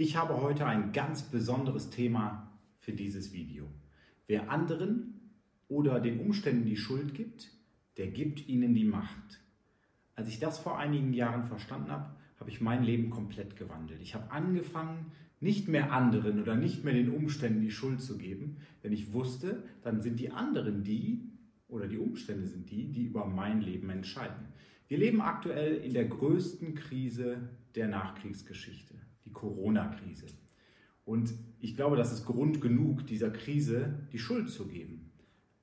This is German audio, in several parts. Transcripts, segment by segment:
Ich habe heute ein ganz besonderes Thema für dieses Video. Wer anderen oder den Umständen die Schuld gibt, der gibt ihnen die Macht. Als ich das vor einigen Jahren verstanden habe, habe ich mein Leben komplett gewandelt. Ich habe angefangen, nicht mehr anderen oder nicht mehr den Umständen die Schuld zu geben, denn ich wusste, dann sind die anderen die oder die Umstände sind die, die über mein Leben entscheiden. Wir leben aktuell in der größten Krise der Nachkriegsgeschichte die Corona-Krise. Und ich glaube, das ist Grund genug, dieser Krise die Schuld zu geben.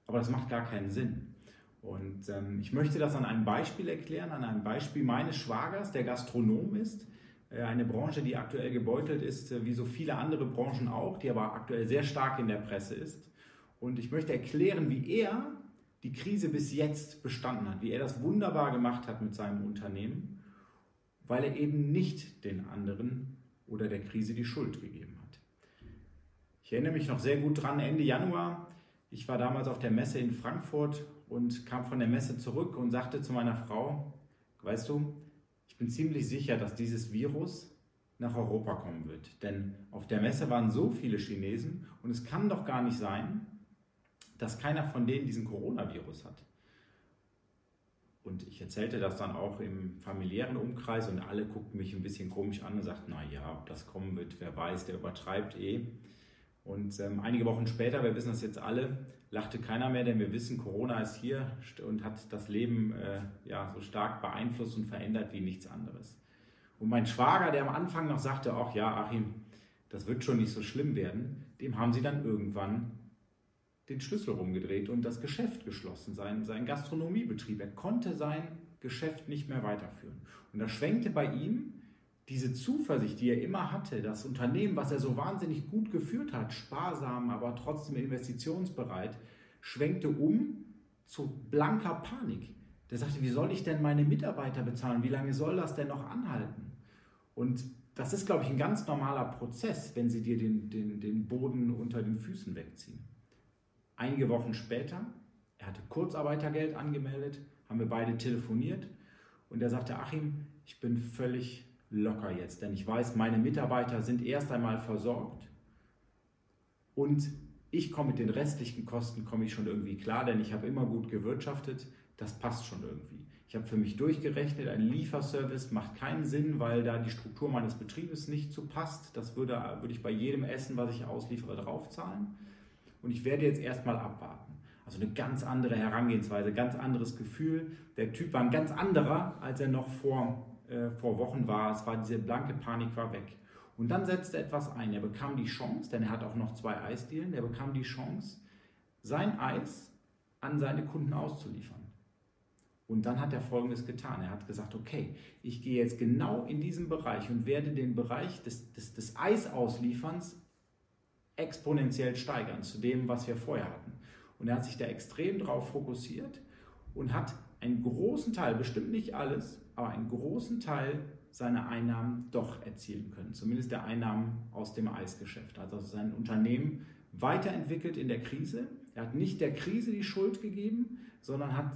Aber das macht gar keinen Sinn. Und ähm, ich möchte das an einem Beispiel erklären, an einem Beispiel meines Schwagers, der Gastronom ist. Äh, eine Branche, die aktuell gebeutelt ist, äh, wie so viele andere Branchen auch, die aber aktuell sehr stark in der Presse ist. Und ich möchte erklären, wie er die Krise bis jetzt bestanden hat, wie er das wunderbar gemacht hat mit seinem Unternehmen, weil er eben nicht den anderen oder der Krise die Schuld gegeben hat. Ich erinnere mich noch sehr gut dran, Ende Januar, ich war damals auf der Messe in Frankfurt und kam von der Messe zurück und sagte zu meiner Frau, weißt du, ich bin ziemlich sicher, dass dieses Virus nach Europa kommen wird. Denn auf der Messe waren so viele Chinesen und es kann doch gar nicht sein, dass keiner von denen diesen Coronavirus hat. Und ich erzählte das dann auch im familiären Umkreis und alle guckten mich ein bisschen komisch an und sagten, na ja, ob das kommen wird, wer weiß, der übertreibt eh. Und ähm, einige Wochen später, wir wissen das jetzt alle, lachte keiner mehr, denn wir wissen, Corona ist hier und hat das Leben äh, ja, so stark beeinflusst und verändert wie nichts anderes. Und mein Schwager, der am Anfang noch sagte, ach ja, Achim, das wird schon nicht so schlimm werden, dem haben sie dann irgendwann den Schlüssel rumgedreht und das Geschäft geschlossen, sein, sein Gastronomiebetrieb. Er konnte sein Geschäft nicht mehr weiterführen. Und da schwenkte bei ihm diese Zuversicht, die er immer hatte, das Unternehmen, was er so wahnsinnig gut geführt hat, sparsam, aber trotzdem investitionsbereit, schwenkte um zu blanker Panik. Der sagte, wie soll ich denn meine Mitarbeiter bezahlen? Wie lange soll das denn noch anhalten? Und das ist, glaube ich, ein ganz normaler Prozess, wenn sie dir den, den, den Boden unter den Füßen wegziehen. Einige Wochen später, er hatte Kurzarbeitergeld angemeldet, haben wir beide telefoniert und er sagte, Achim, ich bin völlig locker jetzt, denn ich weiß, meine Mitarbeiter sind erst einmal versorgt und ich komme mit den restlichen Kosten komme ich schon irgendwie klar, denn ich habe immer gut gewirtschaftet, das passt schon irgendwie. Ich habe für mich durchgerechnet, ein Lieferservice macht keinen Sinn, weil da die Struktur meines Betriebes nicht so passt. Das würde, würde ich bei jedem Essen, was ich ausliefere, draufzahlen und ich werde jetzt erstmal abwarten. Also eine ganz andere Herangehensweise, ganz anderes Gefühl. Der Typ war ein ganz anderer, als er noch vor, äh, vor Wochen war. Es war diese blanke Panik war weg. Und dann setzte etwas ein. Er bekam die Chance, denn er hat auch noch zwei Eisdielen, er bekam die Chance, sein Eis an seine Kunden auszuliefern. Und dann hat er Folgendes getan. Er hat gesagt, okay, ich gehe jetzt genau in diesen Bereich und werde den Bereich des, des, des Eisauslieferns exponentiell steigern zu dem, was wir vorher hatten. Und er hat sich da extrem drauf fokussiert und hat einen großen Teil, bestimmt nicht alles, aber einen großen Teil seiner Einnahmen doch erzielen können. Zumindest der Einnahmen aus dem Eisgeschäft. Also sein Unternehmen weiterentwickelt in der Krise. Er hat nicht der Krise die Schuld gegeben, sondern hat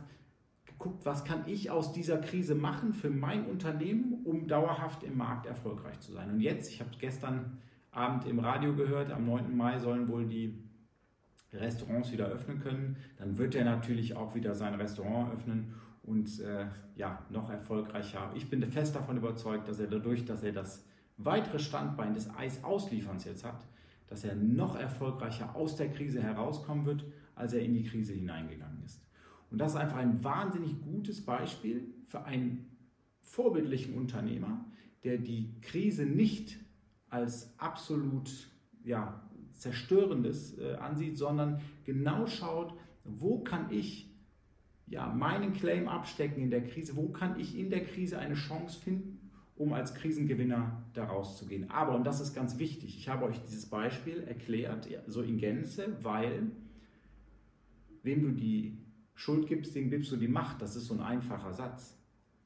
geguckt, was kann ich aus dieser Krise machen für mein Unternehmen, um dauerhaft im Markt erfolgreich zu sein. Und jetzt, ich habe gestern Abend im Radio gehört, am 9. Mai sollen wohl die Restaurants wieder öffnen können. Dann wird er natürlich auch wieder sein Restaurant öffnen und äh, ja, noch erfolgreicher. Ich bin fest davon überzeugt, dass er dadurch, dass er das weitere Standbein des Eisauslieferns jetzt hat, dass er noch erfolgreicher aus der Krise herauskommen wird, als er in die Krise hineingegangen ist. Und das ist einfach ein wahnsinnig gutes Beispiel für einen vorbildlichen Unternehmer, der die Krise nicht als absolut ja, zerstörendes äh, ansieht, sondern genau schaut, wo kann ich ja, meinen Claim abstecken in der Krise, wo kann ich in der Krise eine Chance finden, um als Krisengewinner daraus zu gehen. Aber, und das ist ganz wichtig, ich habe euch dieses Beispiel erklärt, so in Gänze, weil wem du die Schuld gibst, dem gibst du die Macht. Das ist so ein einfacher Satz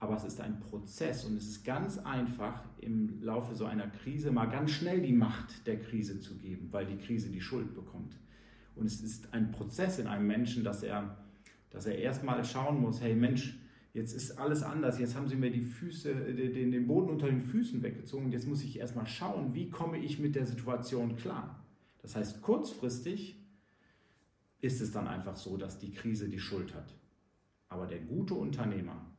aber es ist ein Prozess und es ist ganz einfach im Laufe so einer Krise mal ganz schnell die Macht der Krise zu geben, weil die Krise die Schuld bekommt. Und es ist ein Prozess in einem Menschen, dass er, dass er erstmal schauen muss, hey Mensch, Jetzt ist alles anders. Jetzt haben sie mir die Füße, den, den Boden unter den Füßen weggezogen. Jetzt muss ich erstmal schauen, wie komme ich mit der Situation klar. Das heißt, kurzfristig ist es dann einfach so, dass die Krise die Schuld hat. Aber der gute Unternehmer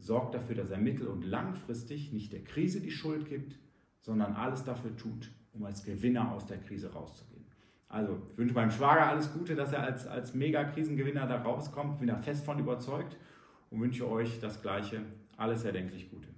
sorgt dafür, dass er mittel- und langfristig nicht der Krise die Schuld gibt, sondern alles dafür tut, um als Gewinner aus der Krise rauszugehen. Also, ich wünsche meinem Schwager alles Gute, dass er als, als Mega-Krisengewinner da rauskommt. Bin da fest von überzeugt und wünsche euch das Gleiche. Alles erdenklich Gute.